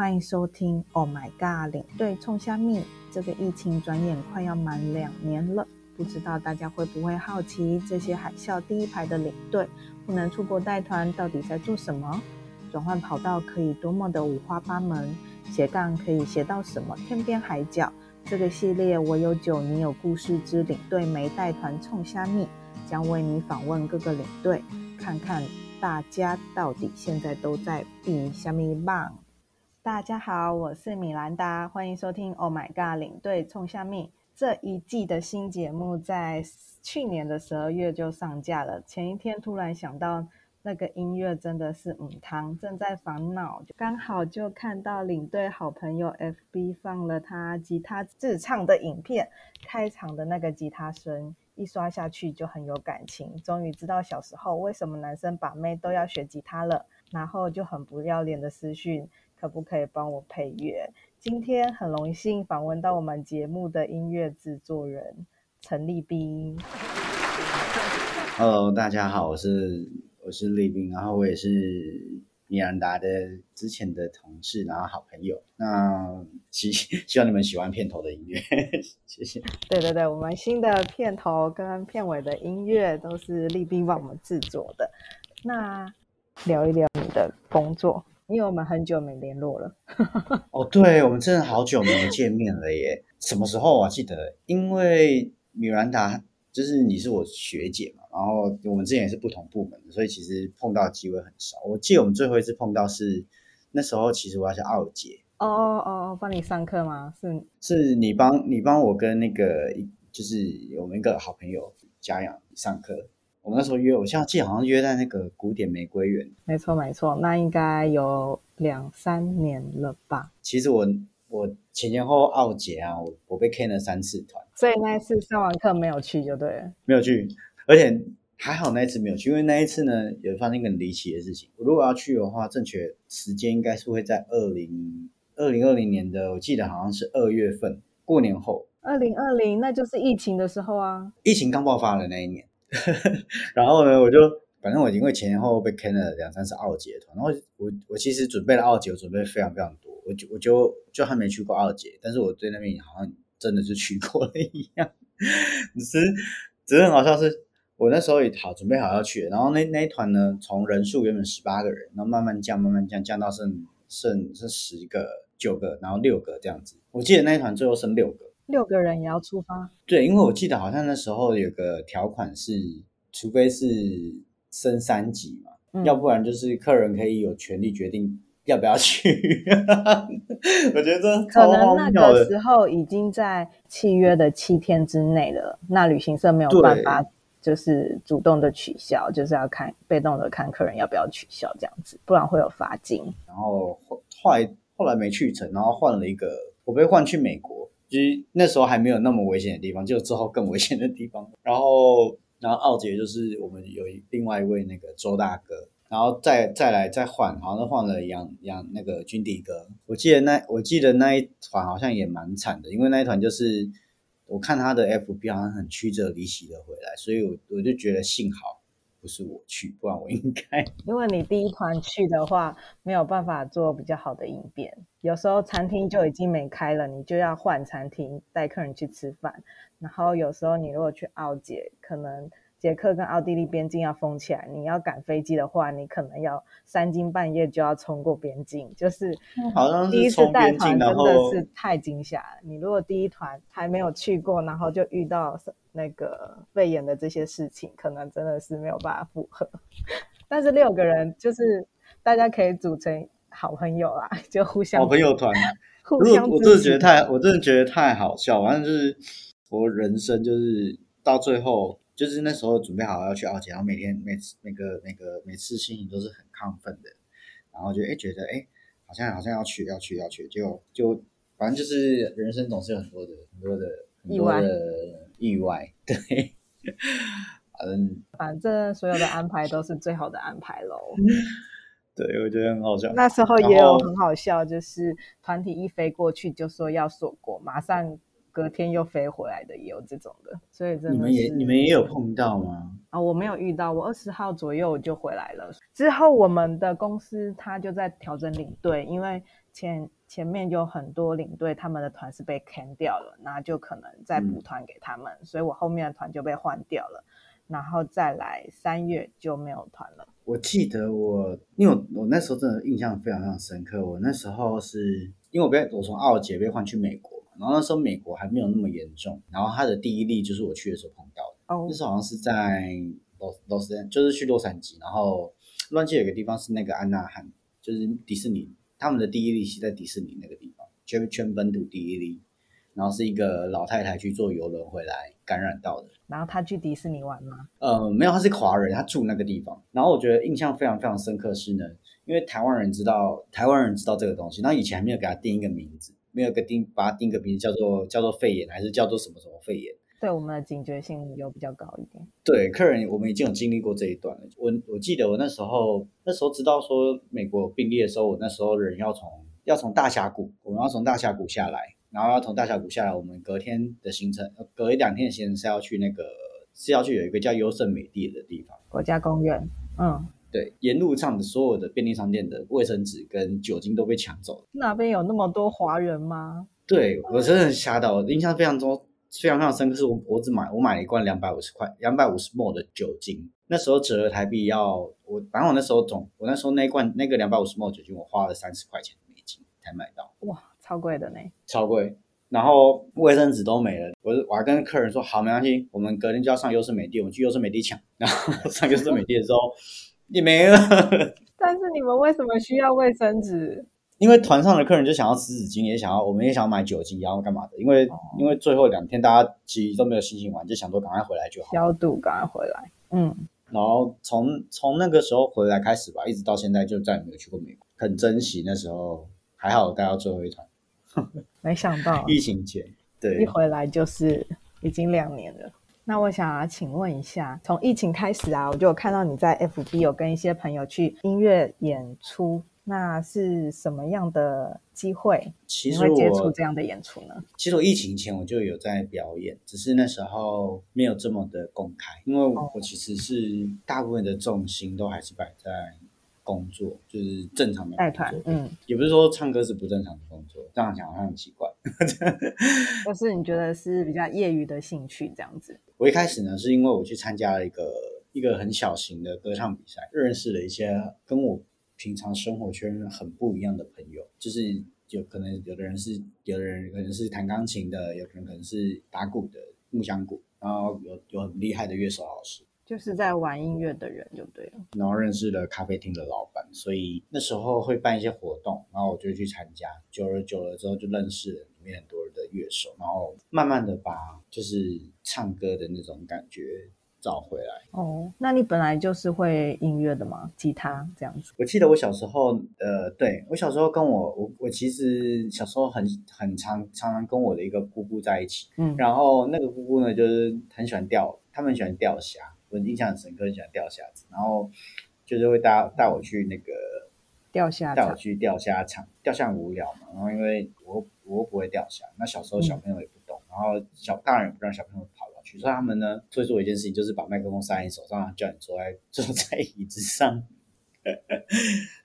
欢迎收听。Oh my god！领队冲虾米，这个疫情转眼快要满两年了，不知道大家会不会好奇，这些海啸第一排的领队不能出国带团，到底在做什么？转换跑道可以多么的五花八门，斜杠可以斜到什么天边海角？这个系列我有酒，你有故事之领队没带团冲虾米，将为你访问各个领队，看看大家到底现在都在比虾米棒。大家好，我是米兰达，欢迎收听 Oh My God 领队冲虾米这一季的新节目，在去年的十二月就上架了。前一天突然想到。那个音乐真的是母汤，正在烦恼，刚好就看到领队好朋友 FB 放了他吉他自唱的影片，开场的那个吉他声一刷下去就很有感情，终于知道小时候为什么男生把妹都要学吉他了，然后就很不要脸的私讯，可不可以帮我配乐？今天很荣幸访问到我们节目的音乐制作人陈立斌。Hello，大家好，我是。我是立斌，然后我也是米兰达的之前的同事，然后好朋友。那希希望你们喜欢片头的音乐，谢谢。对对对，我们新的片头跟片尾的音乐都是立斌帮我们制作的。那聊一聊你的工作，因为我们很久没联络了。哦，对，我们真的好久没见面了耶！什么时候我记得，因为米兰达就是你是我学姐嘛。然后我们之前也是不同部门的，所以其实碰到的机会很少。我记得我们最后一次碰到是那时候，其实我要去奥捷。哦哦哦，帮你上课吗？是是你帮你帮我跟那个就是我们一个好朋友嘉阳上课。我们那时候约，我现在记得好像约在那个古典玫瑰园。没错没错，那应该有两三年了吧？其实我我前前后后奥杰啊，我我被 K 了三次团，所以那一次上完课没有去就对了，没有去。而且还好那一次没有去，因为那一次呢，有发生一个很离奇的事情。我如果要去的话，正确时间应该是会在二零二零二零年的，我记得好像是二月份过年后。二零二零那就是疫情的时候啊，疫情刚爆发的那一年。然后呢，我就反正我因为前前后后被坑了两三次奥杰团，然后我我其实准备了奥杰，我准备非常非常多，我就我就就还没去过奥杰，但是我对那边也好像真的就去过了一样。只是只是很好笑是。我那时候也好准备好要去，然后那那一团呢，从人数原本十八个人，然后慢慢降，慢慢降，降到剩剩剩十个、九个，然后六个这样子。我记得那一团最后剩六个，六个人也要出发。对，因为我记得好像那时候有个条款是，除非是升三级嘛，嗯、要不然就是客人可以有权利决定要不要去。我觉得这可能那个时候已经在契约的七天之内了，那旅行社没有办法。就是主动的取消，就是要看被动的看客人要不要取消这样子，不然会有罚金。然后后后来后来没去成，然后换了一个，我被换去美国，其实那时候还没有那么危险的地方，就之后更危险的地方。然后然后奥杰就是我们有一另外一位那个周大哥，然后再再来再换，好像换了杨杨那个军迪哥。我记得那我记得那一团好像也蛮惨的，因为那一团就是。我看他的 FB 好像很曲折离奇的回来，所以我我就觉得幸好不是我去，不然我应该。因为你第一团去的话，没有办法做比较好的应变，有时候餐厅就已经没开了，你就要换餐厅带客人去吃饭，然后有时候你如果去奥捷，可能。捷克跟奥地利边境要封起来，你要赶飞机的话，你可能要三更半夜就要冲过边境，就是第一次带团真的是太惊吓了。你如果第一团还没有去过，然后就遇到那个肺炎的这些事情，可能真的是没有办法负荷。但是六个人就是大家可以组成好朋友啦，就互相好朋友团。互相我真的觉得太，我真的觉得太好笑。反正就是我人生就是到最后。就是那时候准备好要去奥杰，然后每天每次那个那个每次心情都是很亢奋的，然后就哎觉得哎好像好像要去要去要去，就就反正就是人生总是有很多的很多的很多的意外，对，嗯，反正所有的安排都是最好的安排喽。对，我觉得很好笑。那时候也有很好笑，就是团体一飞过去就说要锁国，马上。隔天又飞回来的也有这种的，所以真的。你们也你们也有碰到吗？啊、哦，我没有遇到，我二十号左右就回来了。之后我们的公司他就在调整领队，因为前前面有很多领队，他们的团是被 can 掉了，那就可能再补团给他们，嗯、所以我后面的团就被换掉了，然后再来三月就没有团了。我记得我，因为我我那时候真的印象非常非常深刻，我那时候是因为我被我从澳捷被换去美国，然后那时候美国还没有那么严重，然后他的第一例就是我去的时候碰到的，哦，那时候好像是在洛洛杉，就是去洛杉矶，然后洛杉矶有个地方是那个安纳汉，就是迪士尼。他们的第一例是在迪士尼那个地方，全全本土第一例，然后是一个老太太去坐游轮回来感染到的。然后她去迪士尼玩吗？呃，没有，她是华人，她住那个地方。然后我觉得印象非常非常深刻是呢，因为台湾人知道台湾人知道这个东西，然后以前还没有给他定一个名字，没有个定把它定个名字叫做叫做肺炎，还是叫做什么什么肺炎。对我们的警觉性有比较高一点。对客人，我们已经有经历过这一段了。我我记得我那时候那时候知道说美国有病例的时候，我那时候人要从要从大峡谷，我们要从大峡谷下来，然后要从大峡谷下来，我们隔天的行程，隔一两天的行程是要去那个是要去有一个叫优胜美地的地方，国家公园。嗯，对，沿路上的所有的便利商店的卫生纸跟酒精都被抢走了。那边有那么多华人吗？对，我真的很吓到，我印象非常中。非常非常深刻，是我我只买我买了一罐两百五十块两百五十 ml 的酒精，那时候折合台币要我，反正我那时候总我那时候那一罐那个两百五十 ml 酒精我花了三十块钱美金才买到，哇，超贵的呢，超贵。然后卫生纸都没了，我我还跟客人说好没关系，我们隔天就要上优胜美地，我们去优胜美地抢。然后上优胜美地的时候也没了。但是你们为什么需要卫生纸？因为团上的客人就想要湿纸巾，也想要，我们也想要买酒精，然后干嘛的？因为、哦、因为最后两天大家其实都没有心情玩，就想说赶快回来就好。消毒，赶快回来。嗯。然后从从那个时候回来开始吧，一直到现在就再也没有去过美国，很珍惜那时候，还好带到最后一团。没想到疫情前，对，一回来就是已经两年了。那我想要请问一下，从疫情开始啊，我就有看到你在 FB 有跟一些朋友去音乐演出。那是什么样的机会？其实我会接触这样的演出呢？其实我疫情前我就有在表演，只是那时候没有这么的公开，因为我其实是大部分的重心都还是摆在工作，就是正常的带团。嗯，也不是说唱歌是不正常的工作，这样讲好像很奇怪。就是你觉得是比较业余的兴趣这样子？我一开始呢，是因为我去参加了一个一个很小型的歌唱比赛，认识了一些跟我。平常生活圈很不一样的朋友，就是有可能有的人是，有的人可能是弹钢琴的，有的人可能是打鼓的木箱鼓，然后有有很厉害的乐手老师，就是在玩音乐的人就对了。然后认识了咖啡厅的老板，所以那时候会办一些活动，然后我就去参加，久而久了之后就认识了里面很多人的乐手，然后慢慢的把就是唱歌的那种感觉。找回来哦，那你本来就是会音乐的吗？吉他这样子？我记得我小时候，呃，对，我小时候跟我我我其实小时候很很常常常跟我的一个姑姑在一起，嗯，然后那个姑姑呢，就是很喜欢钓，他们很喜欢钓虾，我印象很深刻，很喜欢钓虾子，然后就是会带带我去那个钓虾，带我去钓虾场，钓虾很无聊嘛，然后因为我我又不会钓虾，那小时候小朋友也不懂，嗯、然后小大人也不让小朋友跑。所以他们呢，会做一件事情，就是把麦克风塞在你手上，叫你坐在 坐在椅子上，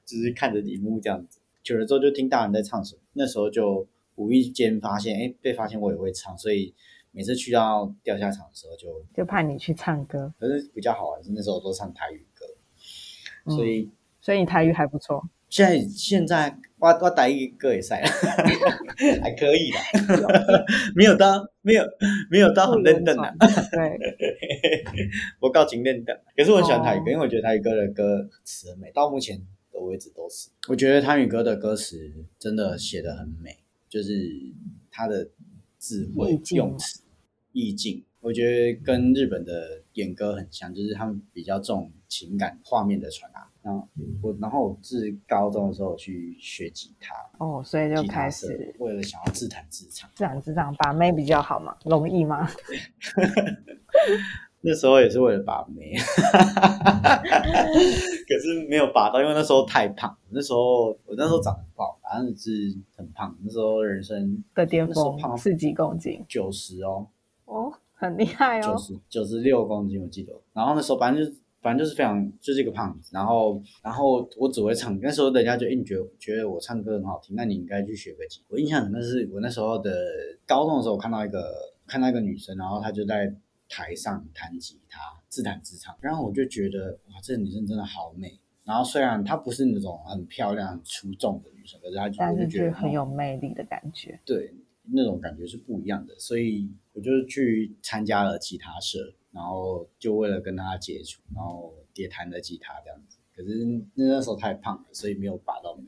就是看着荧幕这样子。久了之后就听大人在唱什么，那时候就无意间发现，哎，被发现我也会唱，所以每次去到钓虾场的时候就，就就派你去唱歌。可是比较好玩是那时候都唱台语歌，所以、嗯、所以你台语还不错。现在现在我我台语歌也赛了，还可以的，没有到没有没有到很认真的，对，我告情认真。可是我很喜欢台语歌，因为我觉得台语歌的歌词很美，到目前的为止都是。我觉得台语歌的歌词真的写的很美，就是它的智慧用词、意境，我觉得跟日本的演歌很像，就是他们比较重情感画面的传达。然后我，然后我自高中的时候去学吉他哦，所以就开始为了想要自弹自唱，自弹自唱把妹比较好嘛，容易吗？那时候也是为了把妹，可是没有把到，因为那时候太胖。那时候我那时候长得不好，反正是很胖。那时候人生的巅峰，胖四几公斤，九十哦，哦，很厉害哦，九十九十六公斤我记得。然后那时候反正就是。反正就是非常就是一个胖子，然后然后我只会唱，那时候人家就硬觉得觉得我唱歌很好听，那你应该去学个吉他。我印象那是我那时候的高中的时候，我看到一个看到一个女生，然后她就在台上弹吉他，自弹自唱，然后我就觉得哇，这个女生真的好美。然后虽然她不是那种很漂亮、很出众的女生，可是她就觉得很有魅力的感觉。对。那种感觉是不一样的，所以我就去参加了吉他社，然后就为了跟他接触，然后也弹了吉他这样子。可是那时候太胖了，所以没有拔到名。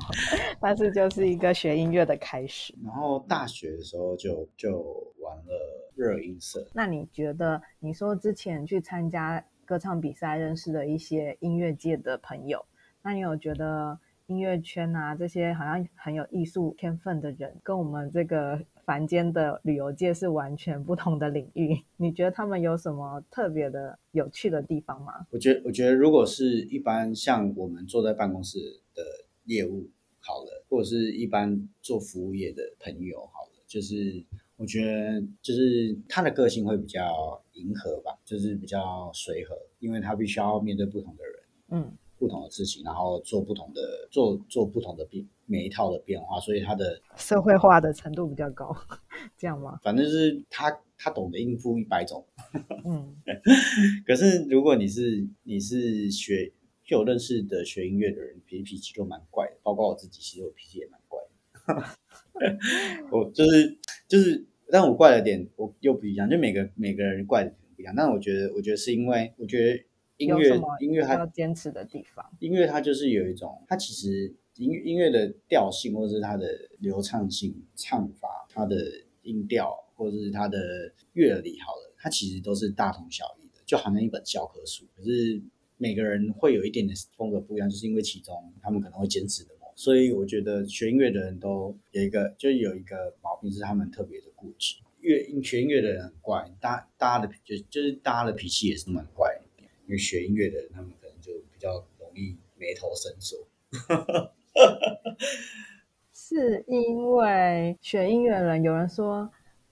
但是就是一个学音乐的开始。然后大学的时候就就玩了热音社。那你觉得，你说之前去参加歌唱比赛，认识的一些音乐界的朋友，那你有觉得？音乐圈啊，这些好像很有艺术天分的人，跟我们这个凡间的旅游界是完全不同的领域。你觉得他们有什么特别的、有趣的地方吗？我觉得，我觉得如果是一般像我们坐在办公室的业务好了，或者是一般做服务业的朋友好了，就是我觉得，就是他的个性会比较迎合吧，就是比较随和，因为他必须要面对不同的人。嗯。不同的事情，然后做不同的做做不同的变每一套的变化，所以他的社会化的程度比较高，这样吗？反正是他他懂得应付一百种，嗯。可是如果你是你是学就有认识的学音乐的人，脾脾气都蛮怪的，包括我自己，其实我脾气也蛮怪的。我就是就是，但我怪的点我又不一样，就每个每个人怪的点不一样。但我觉得我觉得是因为我觉得。音乐，音乐它要坚持的地方。音乐它就是有一种，它其实音乐音乐的调性，或者是它的流畅性、唱法、它的音调，或者是它的乐理，好了，它其实都是大同小异的，就好像一本教科书。可是每个人会有一点点风格不一样，就是因为其中他们可能会坚持的嘛。所以我觉得学音乐的人都有一个，就有一个毛病是他们特别的固执。乐学音乐的人很怪，大大家的就就是大家的脾气也是蛮怪。因为学音乐的人，他们可能就比较容易眉头深锁。是因为学音乐的人，有人说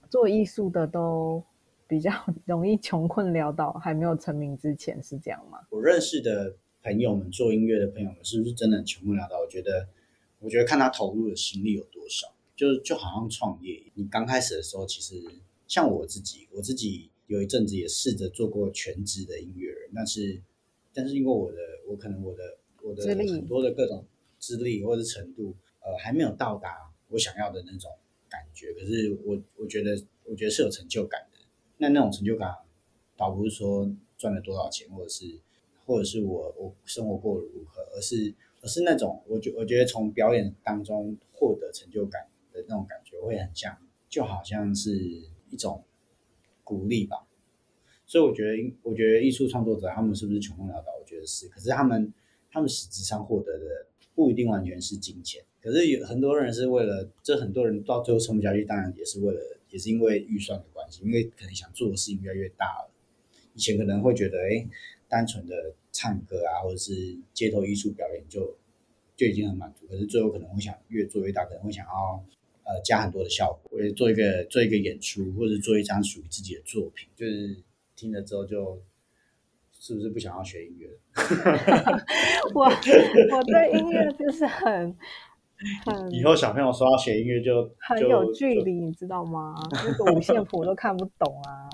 做艺术的都比较 容易穷困潦倒，还没有成名之前是这样吗？我认识的朋友们，做音乐的朋友们，是不是真的很穷困潦倒？我觉得，我觉得看他投入的心力有多少，就就好像创业，你刚开始的时候，其实像我自己，我自己。有一阵子也试着做过全职的音乐人，但是，但是因为我的，我可能我的我的很多的各种资历或者是程度，呃，还没有到达我想要的那种感觉。可是我我觉得，我觉得是有成就感的。那那种成就感，倒不是说赚了多少钱，或者是或者是我我生活过得如何，而是而是那种我觉我觉得从表演当中获得成就感的那种感觉，会很像，就好像是一种。鼓励吧，所以我觉得，我觉得艺术创作者他们是不是穷困潦倒？我觉得是。可是他们，他们实质上获得的不一定完全是金钱。可是有很多人是为了，这很多人到最后撑不下去，当然也是为了，也是因为预算的关系，因为可能想做的事情越来越大了。以前可能会觉得，哎，单纯的唱歌啊，或者是街头艺术表演就就已经很满足。可是最后可能会想越做越大，可能会想要。呃，加很多的效果，或者做一个做一个演出，或者做一张属于自己的作品，就是听了之后就是不是不想要学音乐？我我对音乐就是很很。以后小朋友说要学音乐就很有距离，你知道吗？那个五线谱都看不懂啊。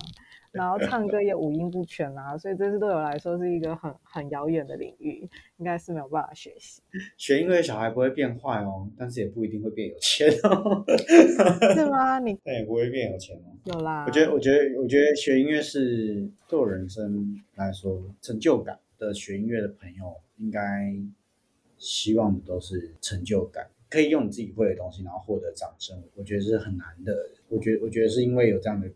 然后唱歌也五音不全啊，所以这是对我来说是一个很很遥远的领域，应该是没有办法学习。学音乐小孩不会变坏哦，但是也不一定会变有钱哦。是吗？你 但也不会变有钱哦。有啦。我觉得，我觉得，我觉得学音乐是对我人生来说成就感的。学音乐的朋友应该希望的都是成就感，可以用你自己会的东西，然后获得掌声。我觉得是很难的。我觉得，我觉得是因为有这样的。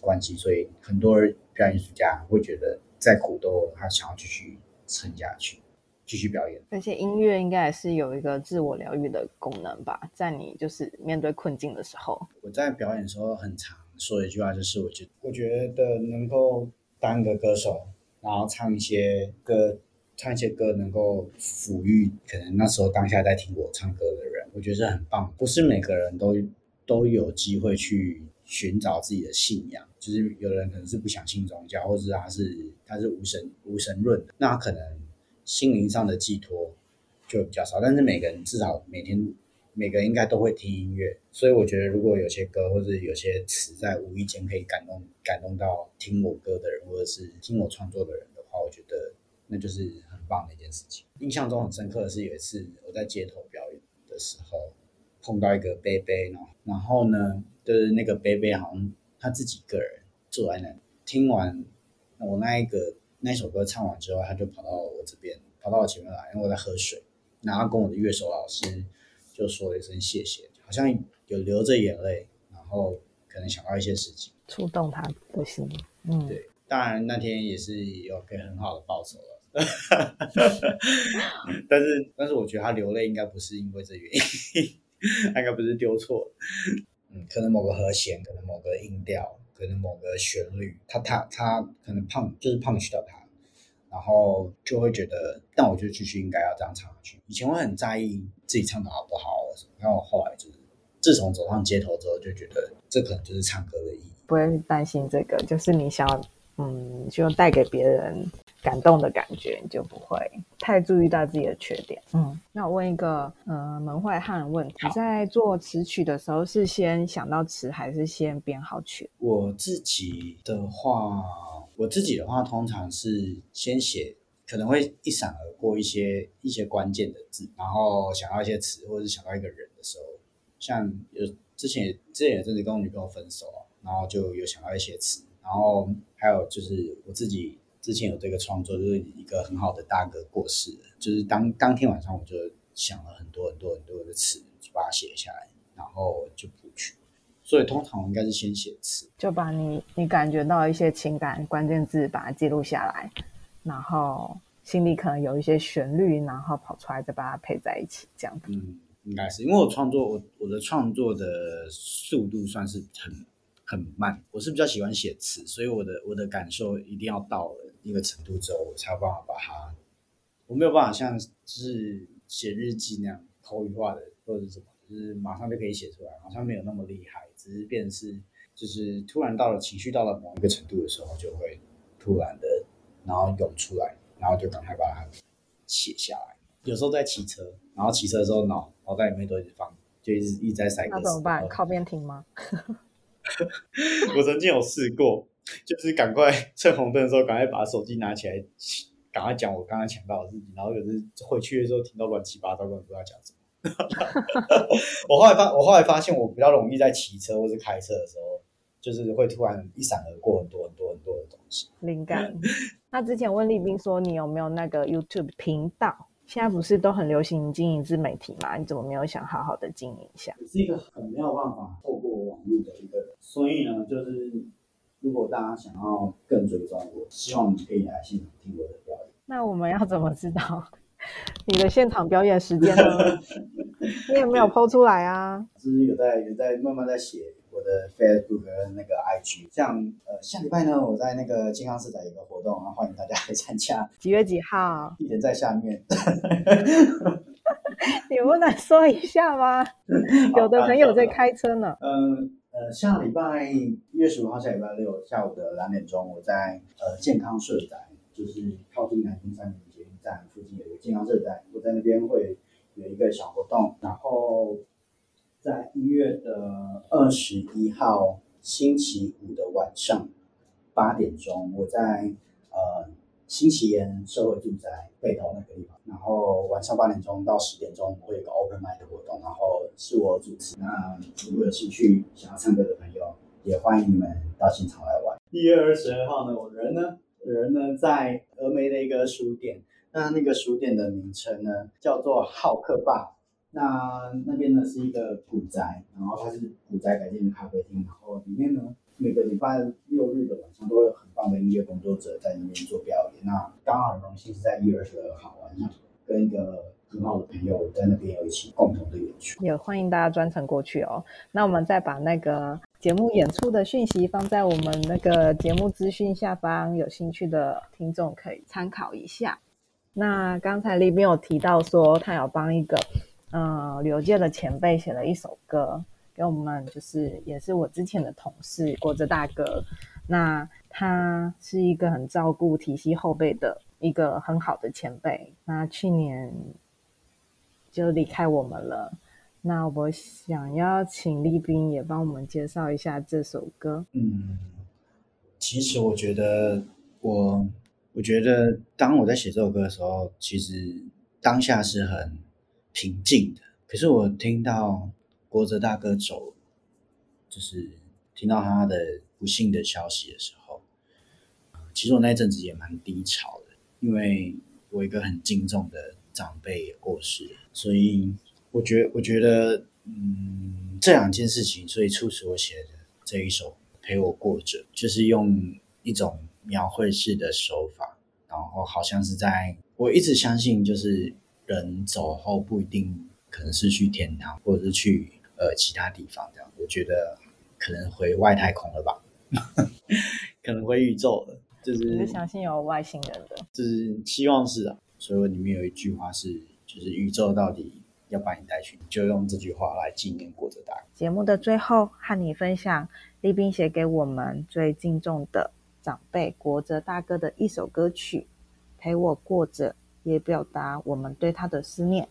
关系，所以很多表演艺术家会觉得再苦都他想要继续撑下去，继续表演。而且音乐应该也是有一个自我疗愈的功能吧，在你就是面对困境的时候。我在表演的时候很常说一句话，就是我觉我觉得能够当个歌手，然后唱一些歌，唱一些歌能够抚育可能那时候当下在听我唱歌的人，我觉得是很棒。不是每个人都都有机会去。寻找自己的信仰，就是有人可能是不相信宗教，或者他是他是无神无神论的，那可能心灵上的寄托就比较少。但是每个人至少每天每个人应该都会听音乐，所以我觉得如果有些歌或者有些词在无意间可以感动感动到听我歌的人，或者是听我创作的人的话，我觉得那就是很棒的一件事情。印象中很深刻的是有一次我在街头表演的时候。碰到一个贝贝，然后然后呢，就是那个伯伯好像他自己一个人坐在那里，听完我那一个那首歌唱完之后，他就跑到我这边，跑到我前面来，因为我在喝水，然后跟我的乐手老师就说了一声谢谢，好像有流着眼泪，然后可能想到一些事情，触动他的心。嗯，对，当然那天也是有个很好的报酬了，但是但是我觉得他流泪应该不是因为这原因。应该不是丢错，可能某个和弦，可能某个音调，可能某个旋律，他他他可能胖，就是 punch 到他，然后就会觉得，但我就继续应该要这样唱下去。以前我很在意自己唱的好不好，什么，但我后来就是，自从走上街头之后，就觉得这可能就是唱歌的意义，不会担心这个，就是你想要，嗯，就带给别人。感动的感觉，你就不会太注意到自己的缺点。嗯，那我问一个呃门外汉的问题：你在做词曲的时候，是先想到词，还是先编好曲？我自己的话，我自己的话，通常是先写，可能会一闪而过一些一些关键的字，然后想到一些词，或者是想到一个人的时候，像有之前之前也真的跟我女朋友分手，然后就有想到一些词，然后还有就是我自己。之前有这个创作，就是一个很好的大哥过世了，就是当当天晚上我就想了很多很多很多的词，就把它写下来，然后就谱曲。所以通常我应该是先写词，就把你你感觉到一些情感关键字把它记录下来，然后心里可能有一些旋律，然后跑出来再把它配在一起，这样子。嗯，应该是因为我创作我我的创作的速度算是很很慢，我是比较喜欢写词，所以我的我的感受一定要到了。一个程度之后，我才有办法把它。我没有办法像就是写日记那样口语化的，或者是什么，就是马上就可以写出来，好像没有那么厉害。只是变成是，就是突然到了情绪到了某一个程度的时候，就会突然的，然后涌出来，然后就赶快把它写下来。有时候在骑车，然后骑车的时候脑脑袋里面都一直放，就一直一直在塞歌。那怎么办？靠边停吗？我曾经有试过。就是赶快趁红灯的时候，赶快把手机拿起来，赶快讲我刚刚抢到的事情。然后可是回去的时候听到乱七八糟，根本不知道讲什么。我后来发，我后来发现，我比较容易在骑车或是开车的时候，就是会突然一闪而过很多很多很多的东西。灵感。那之前问立斌说，你有没有那个 YouTube 频道？现在不是都很流行经营自媒体吗？你怎么没有想好好的经营一下？是一个很没有办法透过网络的一个人，所以呢，就是。如果大家想要更追踪我，希望你可以来现场听我的表演。那我们要怎么知道 你的现场表演时间呢？你有没有 PO 出来啊？就是有在有在慢慢在写我的 Facebook 跟那个 IG。像呃下礼拜呢，我在那个健康市场有个活动，然后欢迎大家来参加。几月几号？地点在下面。你不能说一下吗？有的朋友在开车呢。嗯。呃，呃下礼拜一月十五号，下礼拜六下午的两点钟，我在呃健康社宅，就是靠近南京三民捷运站附近有一个健康社宅，我在那边会有一个小活动。然后在一月的二十一号星期五的晚上八点钟，我在呃。新奇岩社会住宅北头那个地方，然后晚上八点钟到十点钟，我会有一个 open mic 的活动，然后是我主持。那如果有兴趣想要唱歌的朋友，也欢迎你们到现场来玩。一月二十二号呢，我人呢，人呢在峨眉的一个书店，那那个书店的名称呢叫做好客吧。那那边呢是一个古宅，然后它是古宅改建的咖啡厅，然后里面呢。每个礼拜六日的晚上都会有很棒的音乐工作者在那边做表演。那刚好很荣幸是在一月二十二号晚上，跟一个很好的朋友在那边有一起共同的演出。也欢迎大家专程过去哦。那我们再把那个节目演出的讯息放在我们那个节目资讯下方，有兴趣的听众可以参考一下。那刚才立彬有提到说，他有帮一个嗯旅游界的前辈写了一首歌。给我们就是也是我之前的同事国哲大哥，那他是一个很照顾体系后辈的一个很好的前辈，那去年就离开我们了。那我想要请立彬也帮我们介绍一下这首歌。嗯，其实我觉得我我觉得当我在写这首歌的时候，其实当下是很平静的。可是我听到国哲大哥走，就是听到他的不幸的消息的时候，其实我那阵子也蛮低潮的，因为我一个很敬重的长辈也过世，所以。我觉我觉得，嗯，这两件事情，所以促使我写的这一首《陪我过着》，就是用一种描绘式的手法，然后好像是在，我一直相信，就是人走后不一定可能是去天堂，或者是去呃其他地方这样。我觉得可能回外太空了吧，可能回宇宙了，就是。相信有外星人的？就是希望是啊。所以里面有一句话是，就是宇宙到底。要把你带去，就用这句话来纪念国哲大哥。节目的最后，和你分享立彬写给我们最敬重的长辈国哲大哥的一首歌曲，陪我过着，也表达我们对他的思念。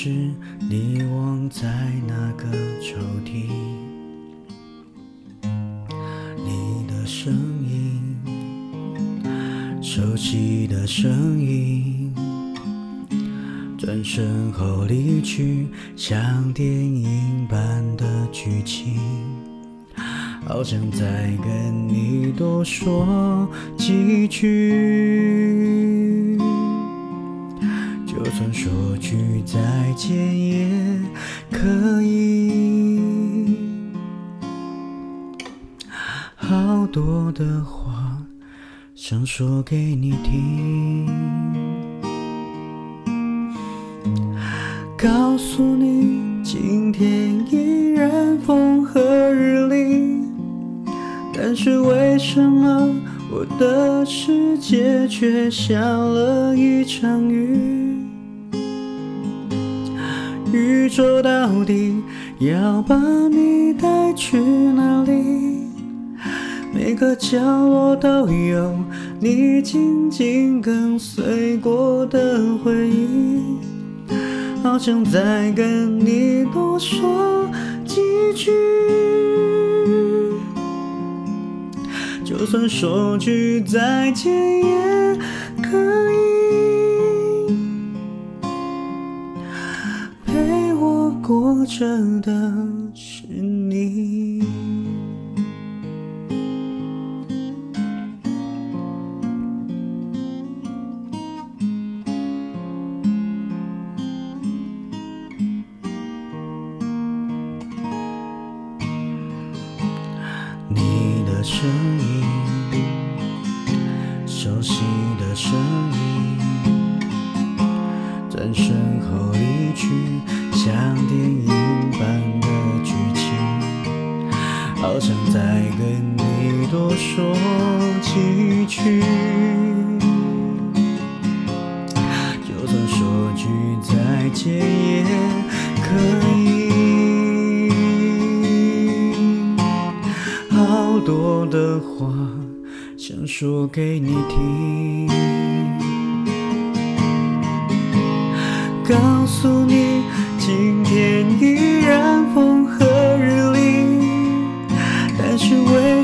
是你忘在那个抽屉？你的声音，熟悉的声音，转身后离去，像电影般的剧情。好想再跟你多说几句。算说句再见也可以，好多的话。想说给你听，告诉你今天依然风和日丽，但是为什么我的世界却下了一场雨？说到底要把你带去哪里？每个角落都有你紧紧跟随过的回忆，好想再跟你多说几句，就算说句再见也着的。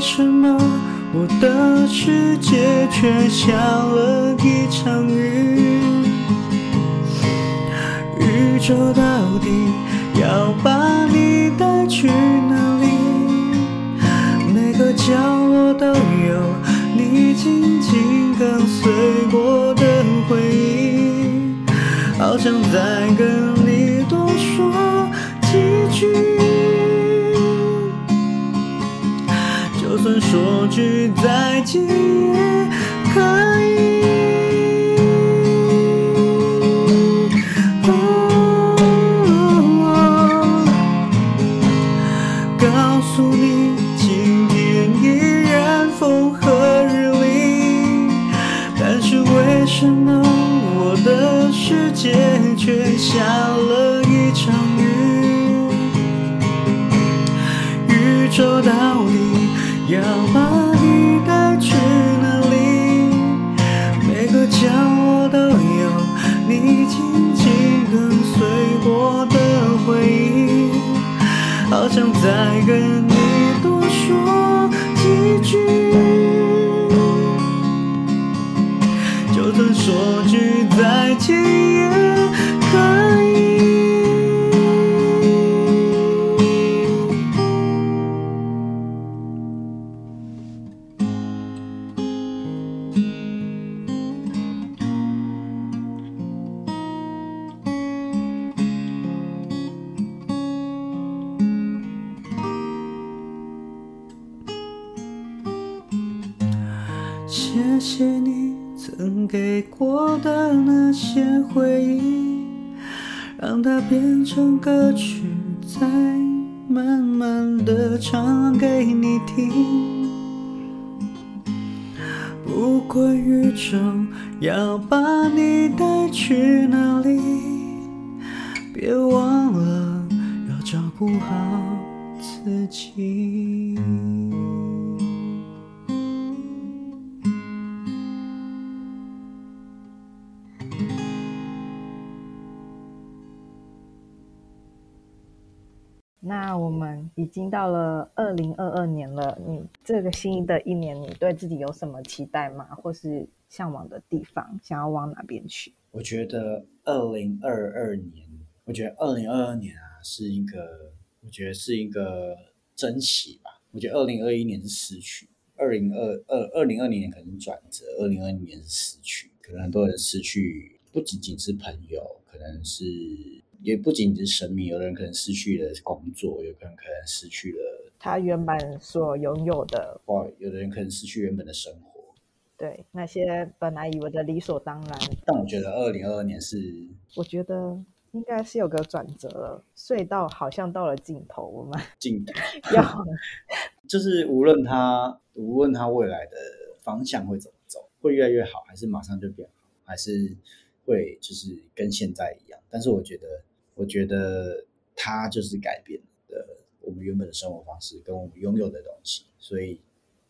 什么我的世界却下了一场雨？宇宙到底要把你带去哪里？每个角落都有。你紧紧跟随过的回忆，好想再跟算说句再见也可以。告诉你，今天依然风和日丽，但是为什么我的世界却下了一场雨？宇宙大给过的那些回忆，让它变成歌曲，再慢慢的唱给你听。不管宇宙要把你带去哪里，别忘了要照顾好自己。我们已经到了二零二二年了，你这个新的一年，你对自己有什么期待吗？或是向往的地方，想要往哪边去？我觉得二零二二年，我觉得二零二二年啊，是一个，我觉得是一个珍惜吧。我觉得二零二一年是失去，二零二二二零二零年可能转折，二零二零年是失去，可能很多人失去不仅仅是朋友，可能是。也不仅仅是生命，有的人可能失去了工作，有可能可能失去了他原本所拥有的，哇，有的人可能失去原本的生活，对，那些本来以为的理所当然。但我觉得二零二二年是，我觉得应该是有个转折了，隧道好像到了尽头，我们 尽头 要，就是无论他无论他未来的方向会怎么走，会越来越好，还是马上就变好，还是会就是跟现在一样，但是我觉得。我觉得它就是改变的我们原本的生活方式，跟我们拥有的东西，所以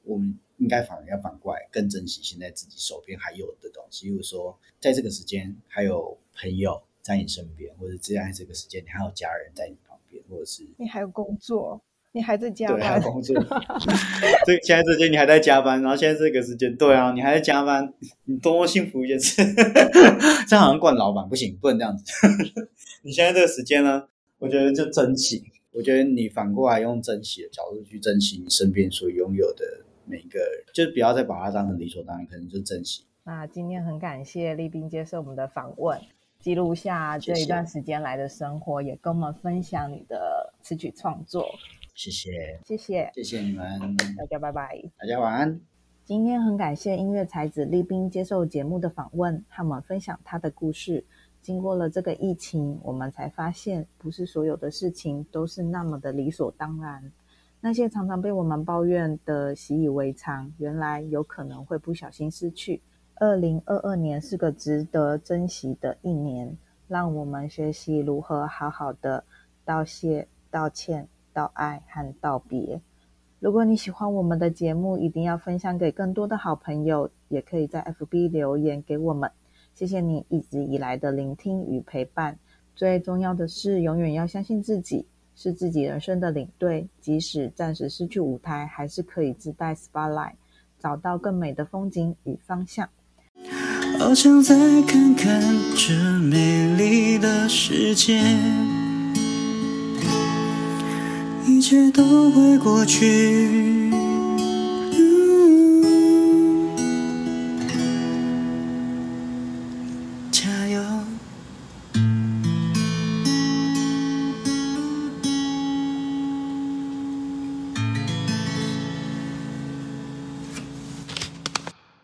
我们应该反而要反过来更珍惜现在自己手边还有的东西。比如说，在这个时间还有朋友在你身边，或者只在这个时间你还有家人在你旁边，或者是你还有工作，你还在加班，对，还有工作。这现在这间你还在加班，然后现在这个时间，对啊，你还在加班，你多么幸福一件事。这样好像惯老板，不行，不能这样子。你现在这个时间呢？我觉得就珍惜。我觉得你反过来用珍惜的角度去珍惜你身边所拥有的每一个人，就不要再把它当成理所当然，可能就珍惜。那今天很感谢立斌接受我们的访问，记录下这一段时间来的生活，谢谢。也跟我们分享你的词曲创作。谢谢，谢谢，谢谢你们，大家拜拜，大家晚安。今天很感谢音乐才子立斌接受节目的访问，和我们分享他的故事。经过了这个疫情，我们才发现，不是所有的事情都是那么的理所当然。那些常常被我们抱怨的习以为常，原来有可能会不小心失去。二零二二年是个值得珍惜的一年，让我们学习如何好好的道谢、道歉、道爱和道别。如果你喜欢我们的节目，一定要分享给更多的好朋友，也可以在 FB 留言给我们。谢谢你一直以来的聆听与陪伴。最重要的是，永远要相信自己是自己人生的领队，即使暂时失去舞台，还是可以自带 spotlight，找到更美的风景与方向。好想再看看这美丽的世界，一切都会过去。